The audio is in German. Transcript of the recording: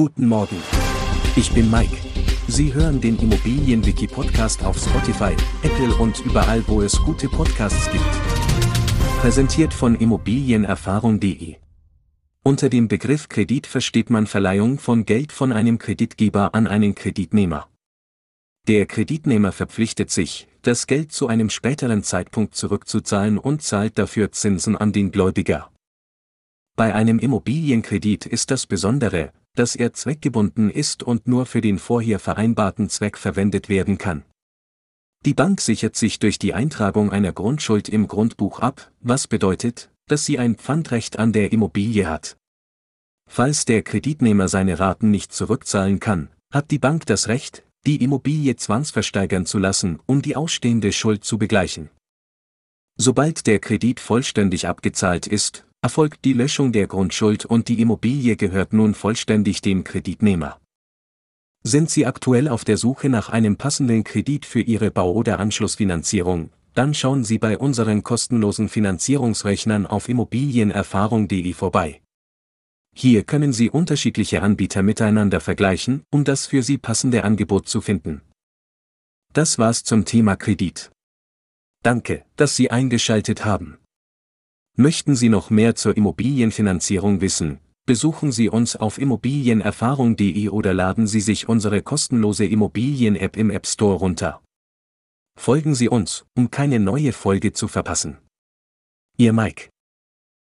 Guten Morgen. Ich bin Mike. Sie hören den Immobilienwiki-Podcast auf Spotify, Apple und überall, wo es gute Podcasts gibt. Präsentiert von Immobilienerfahrung.de. Unter dem Begriff Kredit versteht man Verleihung von Geld von einem Kreditgeber an einen Kreditnehmer. Der Kreditnehmer verpflichtet sich, das Geld zu einem späteren Zeitpunkt zurückzuzahlen und zahlt dafür Zinsen an den Gläubiger. Bei einem Immobilienkredit ist das Besondere, dass er zweckgebunden ist und nur für den vorher vereinbarten Zweck verwendet werden kann. Die Bank sichert sich durch die Eintragung einer Grundschuld im Grundbuch ab, was bedeutet, dass sie ein Pfandrecht an der Immobilie hat. Falls der Kreditnehmer seine Raten nicht zurückzahlen kann, hat die Bank das Recht, die Immobilie zwangsversteigern zu lassen, um die ausstehende Schuld zu begleichen. Sobald der Kredit vollständig abgezahlt ist, erfolgt die Löschung der Grundschuld und die Immobilie gehört nun vollständig dem Kreditnehmer. Sind Sie aktuell auf der Suche nach einem passenden Kredit für Ihre Bau- oder Anschlussfinanzierung, dann schauen Sie bei unseren kostenlosen Finanzierungsrechnern auf immobilienerfahrung.de vorbei. Hier können Sie unterschiedliche Anbieter miteinander vergleichen, um das für Sie passende Angebot zu finden. Das war's zum Thema Kredit. Danke, dass Sie eingeschaltet haben. Möchten Sie noch mehr zur Immobilienfinanzierung wissen, besuchen Sie uns auf immobilienerfahrung.de oder laden Sie sich unsere kostenlose Immobilien-App im App Store runter. Folgen Sie uns, um keine neue Folge zu verpassen. Ihr Mike